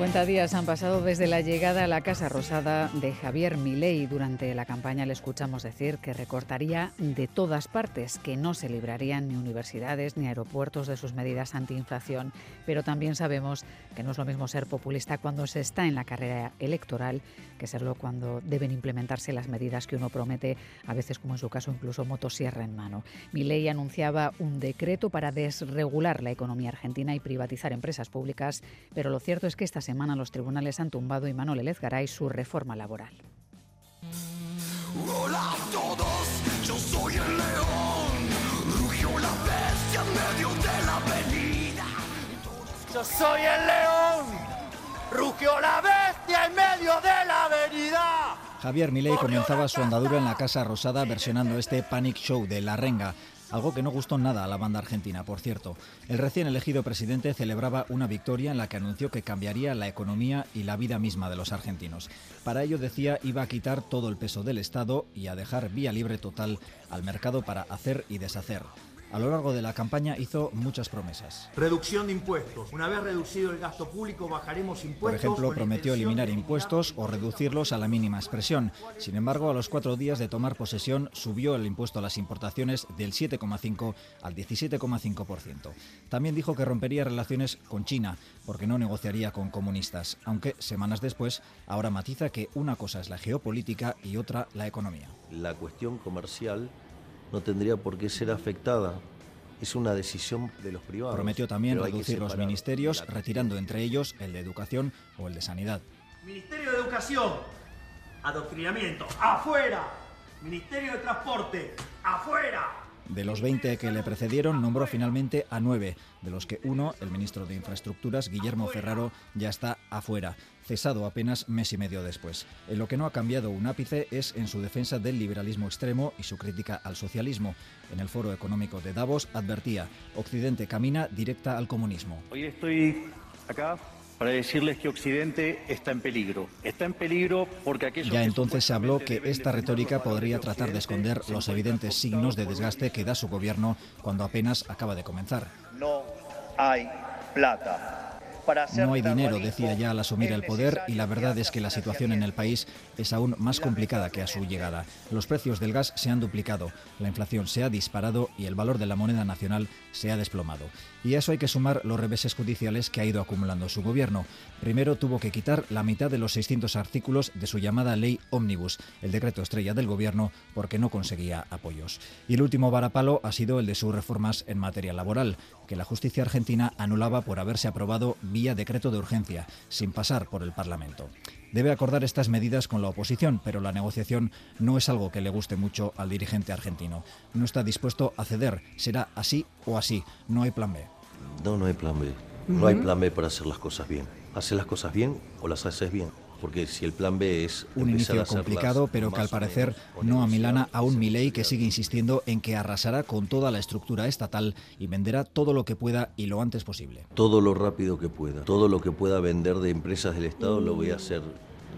50 días han pasado desde la llegada a la Casa Rosada de Javier Milei. Durante la campaña le escuchamos decir que recortaría de todas partes, que no se librarían ni universidades ni aeropuertos de sus medidas antiinflación. Pero también sabemos que no es lo mismo ser populista cuando se está en la carrera electoral que serlo cuando deben implementarse las medidas que uno promete, a veces como en su caso incluso motosierra en mano. Milei anunciaba un decreto para desregular la economía argentina y privatizar empresas públicas, pero lo cierto es que esta semana los tribunales han tumbado y Manuel Elezgaray su reforma laboral. Hola a todos, yo soy el león. Rugió la bestia en medio de la avenida. Yo soy el león. Rugió la bestia en medio de la avenida. Javier Milei comenzaba su andadura en la Casa Rosada versionando este Panic Show de La Renga algo que no gustó nada a la banda argentina, por cierto. El recién elegido presidente celebraba una victoria en la que anunció que cambiaría la economía y la vida misma de los argentinos. Para ello decía iba a quitar todo el peso del Estado y a dejar vía libre total al mercado para hacer y deshacer. A lo largo de la campaña hizo muchas promesas. Reducción de impuestos. Una vez reducido el gasto público, bajaremos impuestos. Por ejemplo, prometió eliminar impuestos o reducirlos a la mínima expresión. Sin embargo, a los cuatro días de tomar posesión, subió el impuesto a las importaciones del 7,5 al 17,5%. También dijo que rompería relaciones con China, porque no negociaría con comunistas, aunque semanas después, ahora matiza que una cosa es la geopolítica y otra la economía. La cuestión comercial no tendría por qué ser afectada. Es una decisión de los privados. Prometió también reducir los ministerios, retirando entre ellos el de Educación o el de Sanidad. Ministerio de Educación, adoctrinamiento, afuera. Ministerio de Transporte, afuera. De los 20 que le precedieron, nombró finalmente a nueve, de los que uno, el ministro de Infraestructuras, Guillermo Ferraro, ya está afuera, cesado apenas mes y medio después. En lo que no ha cambiado un ápice es en su defensa del liberalismo extremo y su crítica al socialismo. En el Foro Económico de Davos advertía, Occidente camina directa al comunismo. Hoy estoy acá para decirles que Occidente está en peligro. Está en peligro porque aquellos Ya entonces se habló que esta retórica podría tratar de esconder los evidentes signos de desgaste que da su gobierno cuando apenas acaba de comenzar. No hay plata. No hay dinero, decía ya al asumir el poder, y la verdad es que la situación en el país es aún más complicada que a su llegada. Los precios del gas se han duplicado, la inflación se ha disparado y el valor de la moneda nacional se ha desplomado. Y a eso hay que sumar los reveses judiciales que ha ido acumulando su gobierno. Primero tuvo que quitar la mitad de los 600 artículos de su llamada ley Omnibus, el decreto estrella del gobierno, porque no conseguía apoyos. Y el último varapalo ha sido el de sus reformas en materia laboral, que la justicia argentina anulaba por haberse aprobado vía decreto de urgencia, sin pasar por el Parlamento. Debe acordar estas medidas con la oposición, pero la negociación no es algo que le guste mucho al dirigente argentino. No está dispuesto a ceder. Será así o así. No hay plan B. No, no hay plan B. No hay plan B para hacer las cosas bien. Hacer las cosas bien o las haces bien. Porque si el plan B es un inicio complicado, pero que al parecer no a Milana a un Milei que sigue insistiendo en que arrasará con toda la estructura estatal y venderá todo lo que pueda y lo antes posible. Todo lo rápido que pueda. Todo lo que pueda vender de empresas del Estado lo voy a hacer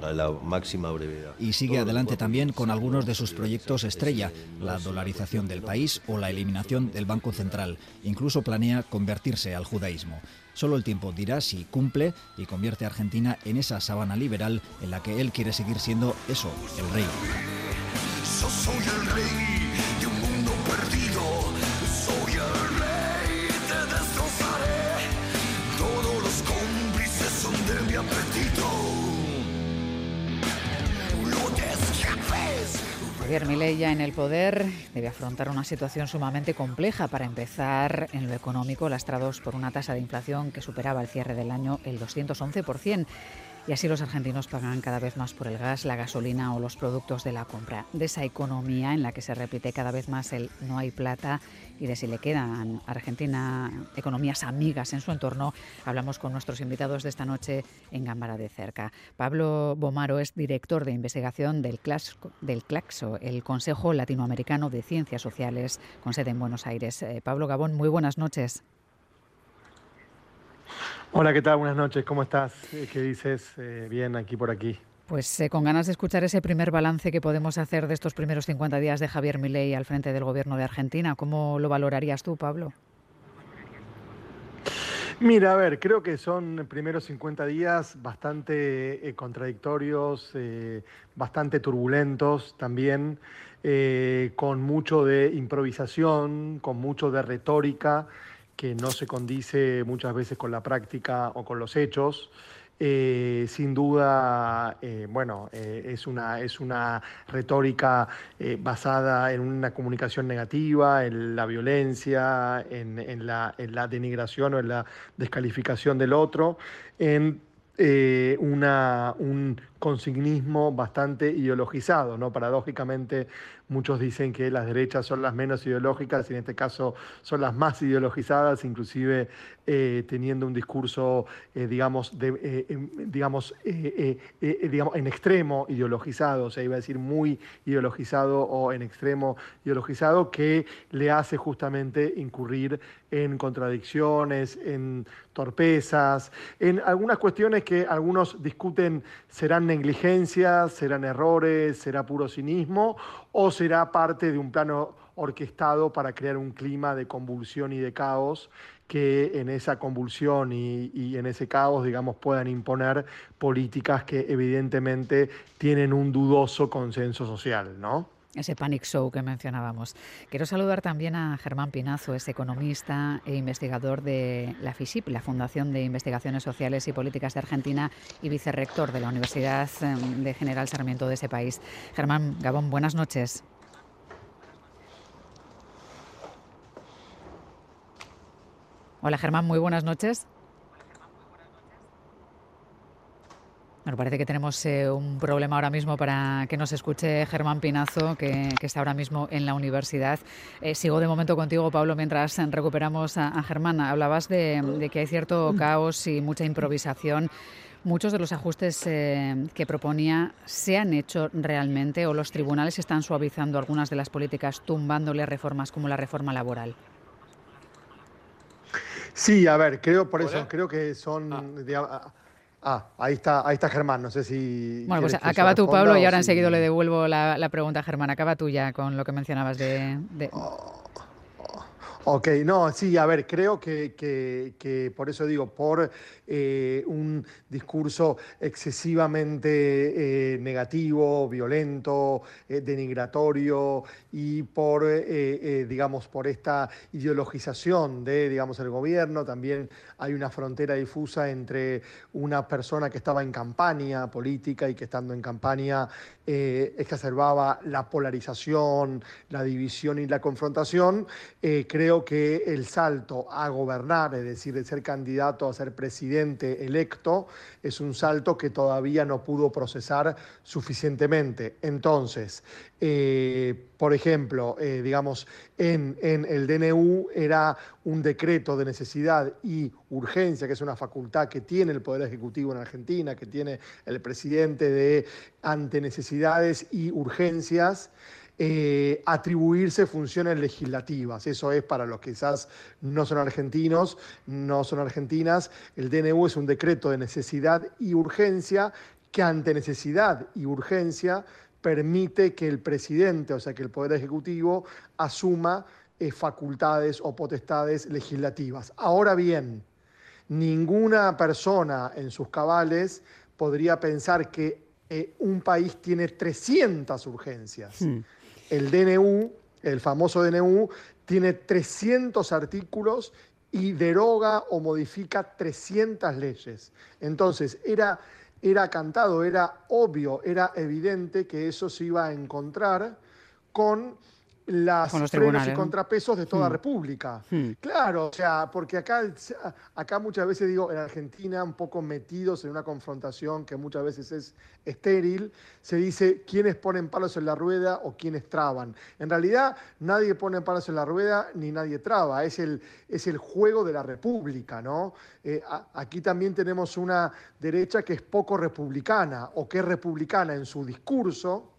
a la máxima brevedad. Y sigue adelante también con algunos de sus proyectos estrella, la dolarización del país o la eliminación del Banco Central. Incluso planea convertirse al judaísmo. Solo el tiempo dirá si cumple y convierte a Argentina en esa sabana liberal en la que él quiere seguir siendo eso, el rey. Javier Milei ya en el poder debe afrontar una situación sumamente compleja. Para empezar, en lo económico, lastrados por una tasa de inflación que superaba al cierre del año el 211%. Y así los argentinos pagan cada vez más por el gas, la gasolina o los productos de la compra. De esa economía en la que se repite cada vez más el no hay plata y de si le quedan a Argentina economías amigas en su entorno, hablamos con nuestros invitados de esta noche en Gámbara de Cerca. Pablo Bomaro es director de investigación del, CLACSO, el Consejo Latinoamericano de Ciencias Sociales, con sede en Buenos Aires. Eh, Pablo Gabón, muy buenas noches. Hola, ¿qué tal? Buenas noches, ¿cómo estás? ¿Qué dices? Eh, bien, aquí por aquí. Pues eh, con ganas de escuchar ese primer balance que podemos hacer de estos primeros 50 días de Javier Milei al frente del gobierno de Argentina. ¿Cómo lo valorarías tú, Pablo? Mira, a ver, creo que son primeros 50 días bastante eh, contradictorios, eh, bastante turbulentos también, eh, con mucho de improvisación, con mucho de retórica que no se condice muchas veces con la práctica o con los hechos. Eh, sin duda, eh, bueno, eh, es, una, es una retórica basada en una comunicación negativa, en la violencia, en, en, la, en, la, denigración o en la descalificación del otro, en una, un consignismo bastante ideologizado, ¿no? Paradójicamente, muchos dicen que las derechas son las menos ideológicas y en este caso son las más ideologizadas, inclusive eh, teniendo un discurso, eh, digamos, eh, em, digamos, digamos, en extremo ideologizado, o sea, iba a decir muy ideologizado o en extremo ideologizado, que le hace justamente incurrir en contradicciones, en torpezas, en algunas cuestiones que algunos discuten serán negligencias, serán errores, será puro cinismo o será parte de un plano orquestado para crear un clima de convulsión y de caos que en esa convulsión y, y, en ese caos, digamos, puedan imponer políticas que evidentemente tienen un dudoso consenso social, ¿no? Ese panic show que mencionábamos. Quiero saludar también a Germán Pinazo, es economista e investigador de la FISIP, la Fundación de Investigaciones Sociales y Políticas de Argentina y vicerrector de la Universidad em, de General Sarmiento de ese país. Germán Gabón, buenas noches. Hola Germán, muy buenas noches. Bueno, parece que tenemos eh, un problema ahora mismo para que nos escuche Germán Pinazo, que, que está ahora mismo en la universidad. Eh, sigo de momento contigo, Pablo, mientras recuperamos a, a Germán. Hablabas de, de, que hay cierto caos y mucha improvisación. Muchos de los ajustes eh, que proponía se han hecho realmente o los tribunales están suavizando algunas de las políticas, tumbándole reformas como la reforma laboral. Sí, a ver, creo por eso, creo que son... Ah. Ah, ahí está, ahí está Germán, no sé si... Bueno, pues acaba tú, Pablo, y ahora enseguida le devuelvo la, la, pregunta a Germán. Acaba tú ya con lo que mencionabas de... de... Oh. Ok, no, sí, a ver, creo que, que, que por eso digo, por eh, un discurso excesivamente eh, negativo, violento, eh, denigratorio y por, digamos, por esta ideologización de, digamos, el gobierno, también hay una frontera difusa entre una persona que estaba en campaña política y que estando en campaña exacerbaba la polarización, la división y la confrontación, eh, que el salto a gobernar, es decir, de ser candidato a ser presidente electo, es un salto que todavía no pudo procesar suficientemente. Entonces, eh, por ejemplo, eh, digamos, en, en, el DNU era un decreto de necesidad y urgencia, que es una facultad que tiene el Poder Ejecutivo en Argentina, que tiene el presidente de ante necesidades y urgencias. Eh, atribuirse funciones legislativas. Eso es para los que quizás no son argentinos, no son argentinas. El DNU es un decreto de necesidad y urgencia que ante necesidad y urgencia permite que el presidente, o sea, que el Poder Ejecutivo asuma eh, facultades o potestades legislativas. Ahora bien, ninguna persona en sus cabales podría pensar que eh, un país tiene 300 urgencias. Hmm. El DNU, el famoso DNU, tiene 300 artículos y deroga o modifica 300 leyes. Entonces, era era cantado, era obvio, era evidente que eso se iba a encontrar con las con los frenos y contrapesos de toda Hmm. República. Hmm. Claro, o sea, porque acá, acá muchas veces digo, en Argentina, un poco metidos en una confrontación que muchas veces es estéril, se dice quiénes ponen palos en la rueda o quiénes traban. En realidad, nadie pone palos en la rueda ni nadie traba, es el, es el juego de la República, ¿no? Eh, a, aquí también tenemos una derecha que es poco republicana o que es republicana en su discurso,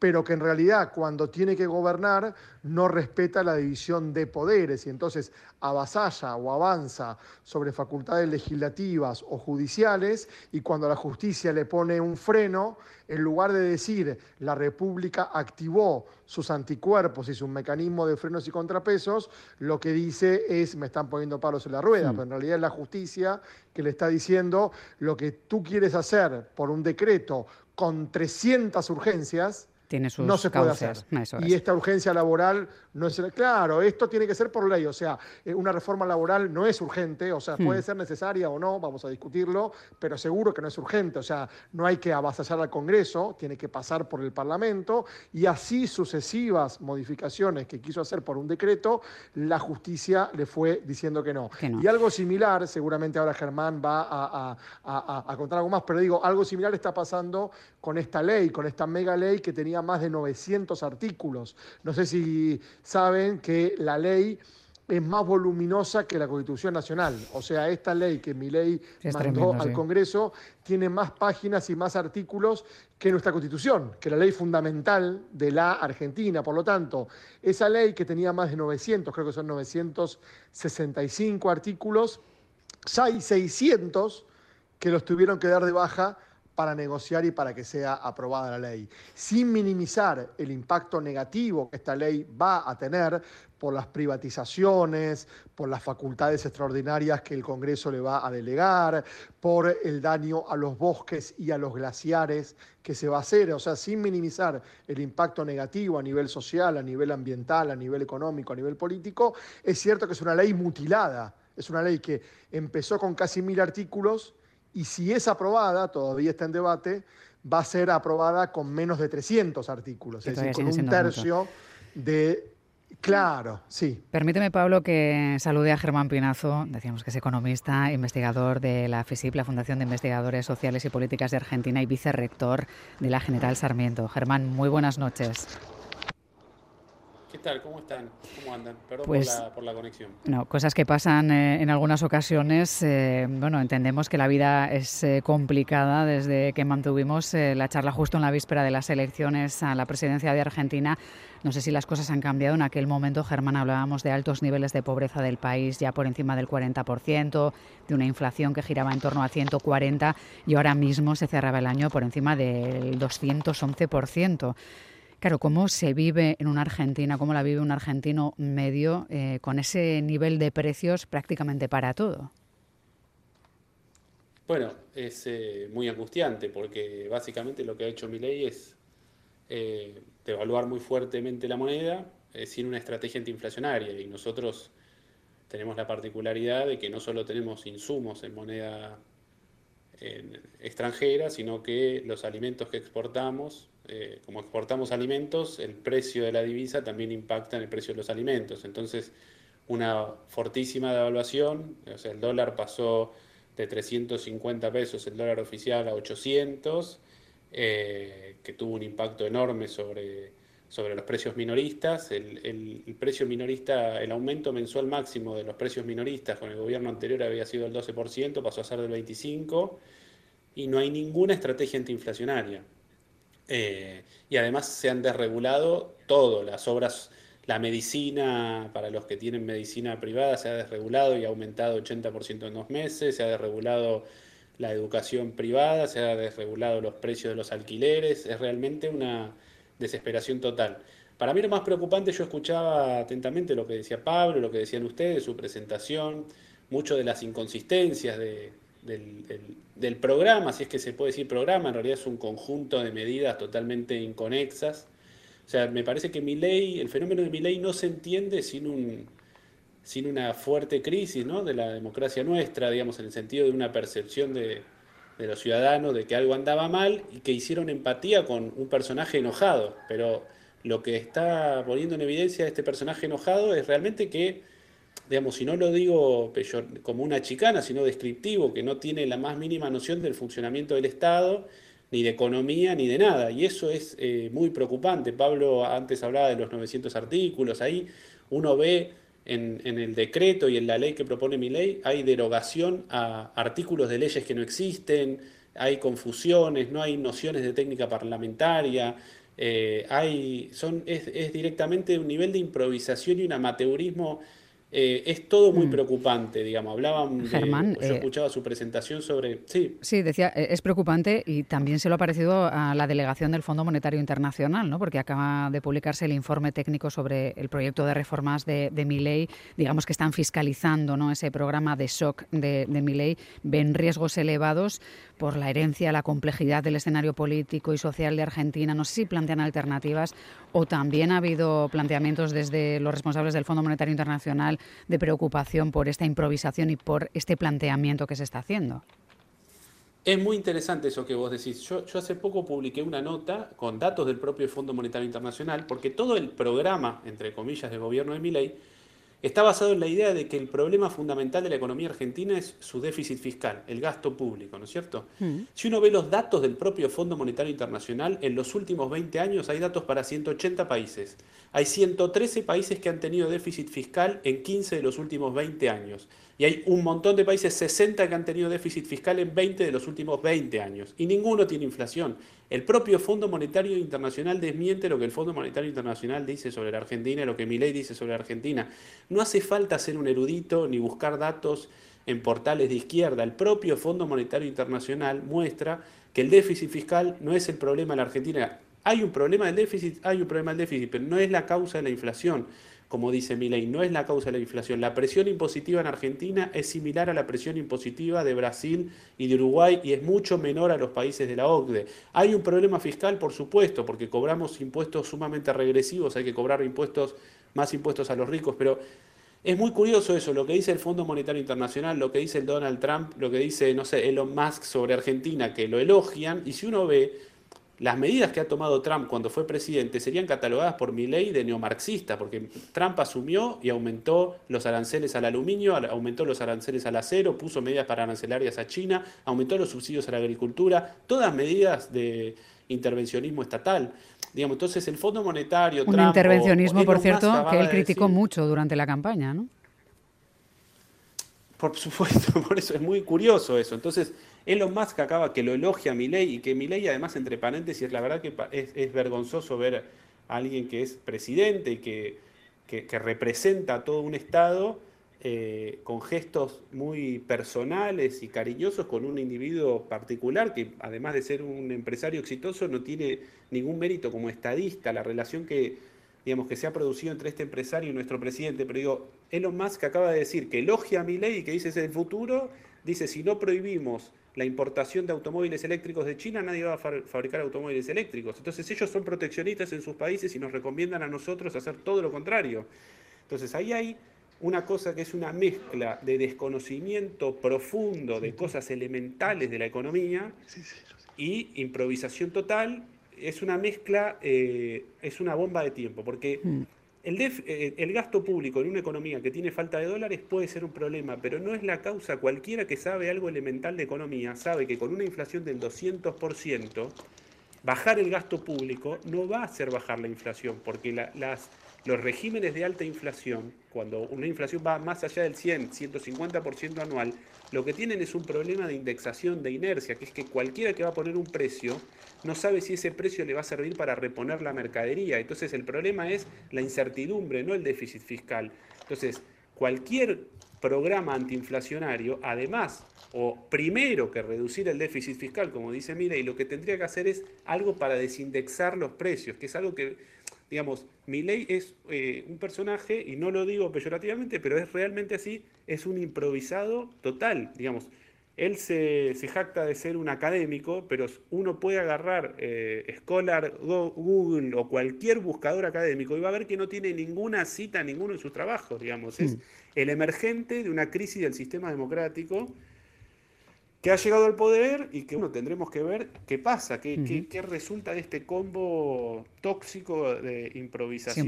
pero que en realidad cuando tiene que gobernar no respeta la división de poderes. Y entonces avasalla o avanza sobre facultades legislativas o judiciales y cuando la justicia le pone un freno, en lugar de decir la República activó sus anticuerpos y su mecanismo de frenos y contrapesos, lo que dice es me están poniendo palos en la rueda, pero en realidad es la justicia que le está diciendo lo que tú quieres hacer por un decreto con 300 urgencias, no se puede hacer. y esta urgencia laboral no es... Claro, esto tiene que ser por ley, o sea, eh, una reforma laboral no es urgente, o sea, hmm. puede ser necesaria o no, vamos a discutirlo, pero seguro que no es urgente, o sea, no hay que avasallar al Congreso, tiene que pasar por el Parlamento y así sucesivas modificaciones que quiso hacer por un decreto, la justicia le fue diciendo que no. Y algo similar, seguramente ahora Germán va a, a contar algo más, pero digo, algo similar está pasando con esta ley, con esta mega ley que tenía más de 900 artículos. No sé si saben que la ley es más voluminosa que la Constitución Nacional. O sea, esta ley que mi ley mandó al Congreso tiene más páginas y más artículos que nuestra Constitución, que la ley fundamental de la Argentina. Por lo tanto, esa ley que tenía más de 900, creo que son 965 artículos, hay 600 que los tuvieron que dar de baja para negociar y para que sea aprobada la ley, sin minimizar el impacto negativo que esta ley va a tener por las privatizaciones, por las facultades extraordinarias que el Congreso le va a delegar, por el daño a los bosques y a los glaciares que se va a hacer, o sea, sin minimizar el impacto negativo a nivel social, a nivel ambiental, a nivel económico, a nivel político, es cierto que es una ley mutilada, es una ley que empezó con casi mil artículos, y si es aprobada, todavía está en debate, va a ser aprobada con menos de 300 artículos, es decir, con un tercio de... Claro, sí. Permíteme, Pablo, que salude a Germán Pinazo, decíamos que es economista, investigador de la FISIP, la Fundación de Investigadores Sociales y Políticas de Argentina y vicerrector de la General Sarmiento. Germán, muy buenas noches. ¿Qué tal? ¿Cómo están? ¿Cómo andan? Perdón por, pues, la, conexión. No, cosas que pasan eh, en algunas ocasiones. Eh, bueno, entendemos que la vida es eh, complicada desde que mantuvimos la charla justo en la víspera de las elecciones a la presidencia de Argentina. No sé si las cosas han cambiado. En aquel momento, Germán, hablábamos de altos niveles de pobreza del país, ya por encima del 40%, de una inflación que giraba en torno al 140% y ahora mismo se cerraba el año por encima del 211%. Claro, ¿cómo se vive en una Argentina, cómo la vive un argentino medio eh, con ese nivel de precios prácticamente para todo? Bueno, es eh, muy angustiante porque básicamente lo que ha hecho mi ley es eh, devaluar muy fuertemente la moneda sin una estrategia antiinflacionaria y nosotros tenemos la particularidad de que no solo tenemos insumos en moneda extranjera, sino que los alimentos que exportamos eh, como exportamos alimentos, el precio de la divisa también impacta en el precio de los alimentos. Entonces, una fortísima devaluación, o sea, el dólar pasó de 350 pesos el dólar oficial a 800, eh, que tuvo un impacto enorme sobre, sobre los precios minoristas. El, precio minorista, el aumento mensual máximo de los precios minoristas con el gobierno anterior había sido el 12%, pasó a ser del 25%, y no hay ninguna estrategia antiinflacionaria. Eh, y además se han desregulado todo, las obras, la medicina, para los que tienen medicina privada, se ha desregulado y ha aumentado 80% en dos meses, se ha desregulado la educación privada, se ha desregulado los precios de los alquileres, es realmente una desesperación total. Para mí lo más preocupante, yo escuchaba atentamente lo que decía Pablo, lo que decían ustedes, su presentación, mucho de las inconsistencias de, del, programa, si es que se puede decir programa, en realidad es un conjunto de medidas totalmente inconexas. O sea, me parece que mi ley, el fenómeno de mi ley no se entiende sin, un, sin una fuerte crisis ¿no? de la democracia nuestra, digamos, en el sentido de una percepción de, de los ciudadanos de que algo andaba mal y que hicieron empatía con un personaje enojado. Pero lo que está poniendo en evidencia este personaje enojado es realmente que digamos, si no lo digo como una chicana, sino descriptivo, que no tiene la más mínima noción del funcionamiento del Estado, ni de economía, ni de nada. Y eso es eh, muy preocupante. Pablo antes hablaba de los 900 artículos, ahí uno ve en, el decreto y en la ley que propone mi ley, hay derogación a artículos de leyes que no existen, hay confusiones, no hay nociones de técnica parlamentaria, eh, hay, son, es, directamente un nivel de improvisación y un amateurismo eh, es todo muy mm. preocupante, digamos. Hablaban, Germán, yo eh, escuchaba su presentación sobre... Sí. sí, decía, eh, es preocupante y también se lo ha parecido a la delegación del Fondo Monetario Internacional, ¿no? porque acaba de publicarse el informe técnico sobre el proyecto de reformas de, de ley digamos que están fiscalizando ¿no? ese programa de shock de, de ley ven riesgos elevados por la herencia, la complejidad del escenario político y social de Argentina. No sé si plantean alternativas o también ha habido planteamientos desde los responsables del Fondo Monetario Internacional de preocupación por esta improvisación y por este planteamiento que se está haciendo. Es muy interesante eso que vos decís. Yo, hace poco publiqué una nota con datos del propio Fondo Monetario Internacional, porque todo el programa, entre comillas, del gobierno de Milei está basado en la idea de que el problema fundamental de la economía argentina es su déficit fiscal, el gasto público, ¿no es cierto? Mm. Si uno ve los datos del propio Fondo Monetario Internacional, en los últimos 20 años hay datos para 180 países. Hay 113 países que han tenido déficit fiscal en 15 de los últimos 20 años. Y hay un montón de países, 60, que han tenido déficit fiscal en 20 de los últimos 20 años. Y ninguno tiene inflación. El propio Fondo Monetario Internacional desmiente lo que el Fondo Monetario Internacional dice sobre la Argentina y lo que Milei dice sobre la Argentina. No hace falta ser un erudito ni buscar datos en portales de izquierda. El propio Fondo Monetario Internacional muestra que el déficit fiscal no es el problema de la Argentina. Hay un problema del déficit, hay un problema del déficit, pero no es la causa de la inflación como dice Milei, no es la causa de la inflación. La presión impositiva en Argentina es similar a la presión impositiva de Brasil y de Uruguay y es mucho menor a los países de la OCDE. Hay un problema fiscal, por supuesto, porque cobramos impuestos sumamente regresivos, hay que cobrar impuestos, más impuestos a los ricos, pero es muy curioso eso, lo que dice el Fondo Monetario Internacional, lo que dice Donald Trump, lo que dice, no sé, Elon Musk sobre Argentina, que lo elogian, y si uno ve las medidas que ha tomado Trump cuando fue presidente serían catalogadas por mi ley de neomarxista, porque Trump asumió y aumentó los aranceles al aluminio, aumentó los aranceles al acero, puso medidas para arancelarias a China, aumentó los subsidios a la agricultura, todas medidas de intervencionismo estatal. Digamos, entonces el Fondo Monetario... Un intervencionismo, por cierto, que él criticó mucho durante la campaña, ¿no? Por supuesto, por eso es muy curioso eso. Entonces, Elon Musk acaba que lo elogia a Milei y que Milei además entre paréntesis, la verdad que es, vergonzoso ver a alguien que es presidente y que, que, representa a todo un Estado eh, con gestos muy personales y cariñosos con un individuo particular que además de ser un empresario exitoso no tiene ningún mérito como estadista, la relación que, digamos, que se ha producido entre este empresario y nuestro presidente, pero digo, Elon Musk acaba de decir que elogia a Milei y que dice es el futuro, dice si no prohibimos la importación de automóviles eléctricos de China, nadie va a fabricar automóviles eléctricos. Entonces ellos son proteccionistas en sus países y nos recomiendan a nosotros hacer todo lo contrario. Entonces ahí hay una cosa que es una mezcla de desconocimiento profundo de cosas elementales de la economía y improvisación total. Es una mezcla, eh, es una bomba de tiempo, porque... Eh, el, gasto público en una economía que tiene falta de dólares puede ser un problema, pero no es la causa. Cualquiera que sabe algo elemental de economía sabe que con una inflación del 200%, bajar el gasto público no va a hacer bajar la inflación, porque las, los regímenes de alta inflación, cuando una inflación va más allá del 100, 150% anual, lo que tienen es un problema de indexación, de inercia, que es que cualquiera que va a poner un precio no sabe si ese precio le va a servir para reponer la mercadería. Entonces el problema es la incertidumbre, no el déficit fiscal. Entonces, cualquier programa antiinflacionario, además, o primero que reducir el déficit fiscal, como dice y lo que tendría que hacer es algo para desindexar los precios, que es algo que digamos, Milei es eh, un personaje, y no lo digo peyorativamente, pero es realmente así, es un improvisado total, digamos. Él se, jacta de ser un académico, pero uno puede agarrar eh, Scholar, Google o cualquier buscador académico y va a ver que no tiene ninguna cita en ninguno de sus trabajos, digamos. Es mm. el emergente de una crisis del sistema democrático que ha llegado al poder y que uno tendremos que ver qué pasa, qué, qué, resulta de este combo tóxico de improvisación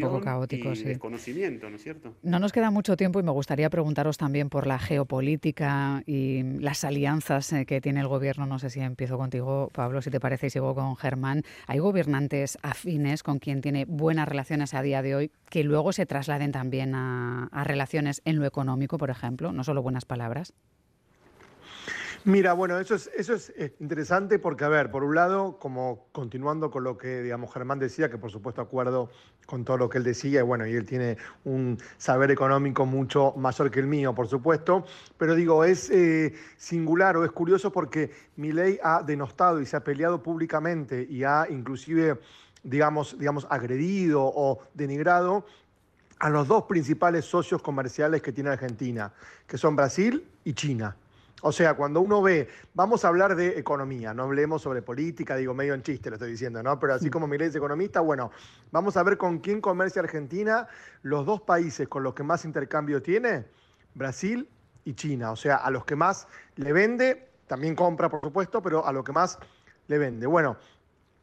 y desconocimiento, ¿no es cierto? No nos queda mucho tiempo y me gustaría preguntaros también por la geopolítica y las alianzas eh, que tiene el gobierno. No sé si empiezo contigo, Pablo, si te parece, y sigo con Germán. ¿Hay gobernantes afines con quien tiene buenas relaciones a día de hoy que luego se trasladen también a relaciones en lo económico, por ejemplo? No solo buenas palabras. Mira, bueno, eso es, eso es eh, interesante porque, a ver, por un lado, como continuando con lo que, digamos, Germán decía, que por supuesto acuerdo con todo lo que él decía, y bueno, y él tiene un saber económico mucho mayor que el mío, por supuesto, pero digo, es eh, singular o es curioso porque ley ha denostado y se ha peleado públicamente y ha inclusive, digamos, digamos, agredido o denigrado a los dos principales socios comerciales que tiene Argentina, que son Brasil y China. O sea, cuando uno ve, vamos a hablar de economía, no hablemos sobre política, digo medio en chiste lo estoy diciendo, ¿no? Pero así como Milei es economista, bueno, vamos a ver con quién comercia Argentina, los dos países con los que más intercambio tiene, Brasil y China. O sea, a los que más le vende, también compra, por supuesto, pero a lo que más le vende. Bueno,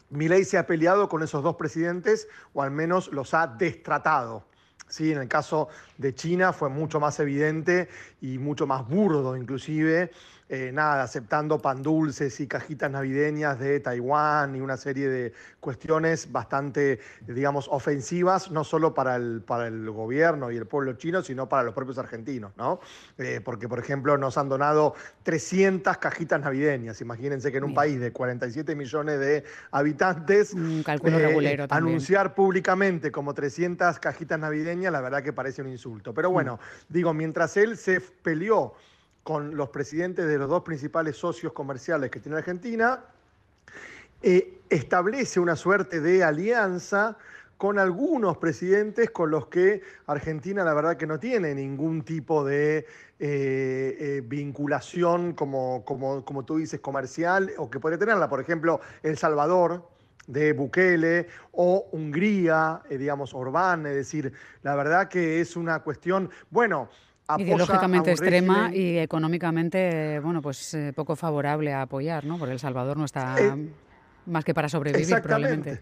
Milei se ha peleado con esos dos presidentes, o al menos los ha destratado. Sí, en el caso de China fue mucho más evidente y mucho más burdo inclusive, eh, nada, aceptando pan dulces y cajitas navideñas de Taiwán y una serie de cuestiones bastante, digamos, ofensivas, no solo para el, para el gobierno y el pueblo chino, sino para los propios argentinos, ¿no? Eh, porque, por ejemplo, nos han donado 300 cajitas navideñas. Imagínense que en un país de 47 millones de habitantes, un cálculo eh, anunciar públicamente como 300 cajitas navideñas, la verdad que parece un insulto. Pero bueno, mm. digo, mientras él se peleó con los presidentes de los dos principales socios comerciales que tiene Argentina, eh, establece una suerte de alianza con algunos presidentes con los que Argentina la verdad que no tiene ningún tipo de eh, eh, vinculación como, como, como, tú dices comercial o que podría tenerla. Por ejemplo, El Salvador de Bukele o Hungría, digamos, Orbán. Es decir, la verdad que es una cuestión, bueno, ideológicamente extrema y económicamente, bueno, pues eh, poco favorable a apoyar, ¿no? Porque El Salvador no está eh, más que para sobrevivir, probablemente.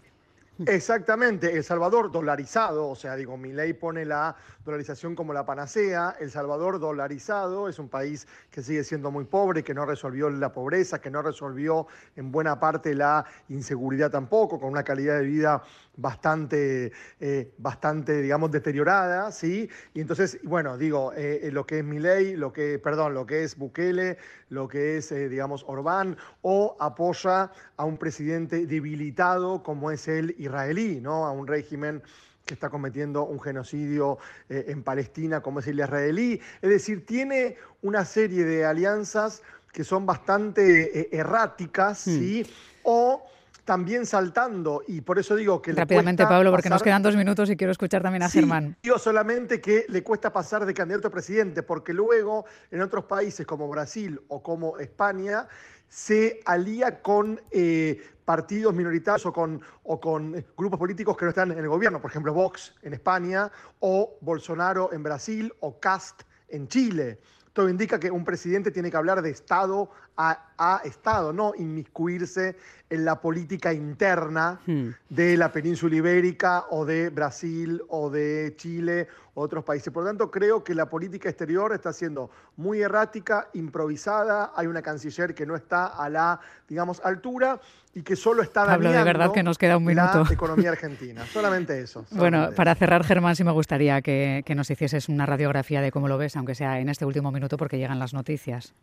Exactamente, El Salvador dolarizado, o sea, digo, mi ley pone la dolarización como la panacea, El Salvador dolarizado es un país que sigue siendo muy pobre, que no resolvió la pobreza, que no resolvió en buena parte la inseguridad tampoco, con una calidad de vida bastante, eh, bastante digamos, deteriorada, ¿sí? Y entonces, bueno, digo, eh, eh, lo que es Milei, lo que, perdón, lo que es Bukele, lo que es, digamos, Orbán, o apoya a un presidente debilitado como es el israelí, ¿no? A un régimen que está cometiendo un genocidio en Palestina como es el israelí. Es decir, tiene una serie de alianzas que son bastante erráticas, hmm. ¿sí? O también saltando, y por eso digo que... Rápidamente, Pablo, porque nos quedan dos minutos y quiero escuchar también a Germán. Digo solamente que le cuesta pasar de candidato a presidente, porque luego en otros países como Brasil o como España se alía con eh, partidos minoritarios o con, o con grupos políticos que no están en el gobierno, por ejemplo Vox en España o Bolsonaro en Brasil o Cast en Chile. Todo indica que un presidente tiene que hablar de Estado a, Estado, no inmiscuirse en la política interna hmm. de la península ibérica o de Brasil o de Chile otros países. Por lo tanto, creo que la política exterior está siendo muy errática, improvisada. Hay una canciller que no está a la, digamos, altura y que solo está Pablo, de verdad que nos queda un minuto. la economía argentina. Solamente eso. bueno, para cerrar, Germán, sí me gustaría que, que nos hicieses una radiografía de cómo lo ves, aunque sea en este último minuto, porque llegan las noticias.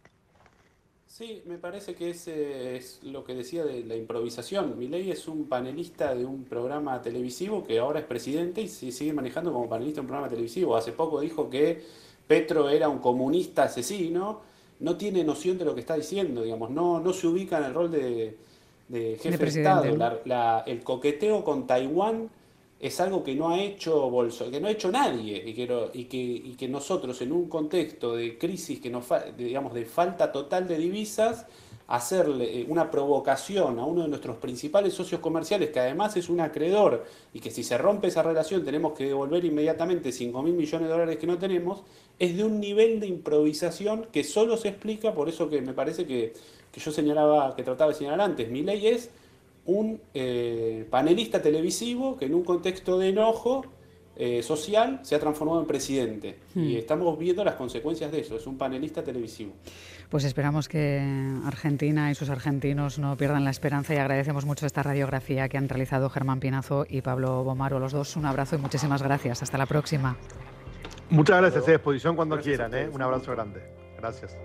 Sí, me parece que ese es lo que decía de la improvisación. Milei es un panelista de un programa televisivo que ahora es presidente y se sigue manejando como panelista de un programa televisivo. Hace poco dijo que Petro era un comunista asesino. No tiene noción de lo que está diciendo, digamos. No, no se ubica en el rol de, jefe de, Estado. el coqueteo con Taiwán es algo que no ha hecho Bolso, que no ha hecho nadie y que, y que, y que nosotros en un contexto de crisis que nos digamos de falta total de divisas hacerle eh, una provocación a uno de nuestros principales socios comerciales que además es un acreedor y que si se rompe esa relación tenemos que devolver inmediatamente 5 mil millones de dólares que no tenemos es de un nivel de improvisación que solo se explica por eso que me parece que, que yo señalaba que trataba de señalar antes. Mi ley es un eh, panelista televisivo que en un contexto de enojo eh, social se ha transformado en presidente. Y hmm. estamos viendo las consecuencias de eso. Es un panelista televisivo. Pues esperamos que Argentina y sus argentinos no pierdan la esperanza y agradecemos mucho esta radiografía que han realizado Germán Pinazo y Pablo Bomaro. Los dos, un abrazo y muchísimas gracias. Hasta la próxima. Muchas gracias. A disposición cuando quieran. ¿eh? Un abrazo grande. Gracias.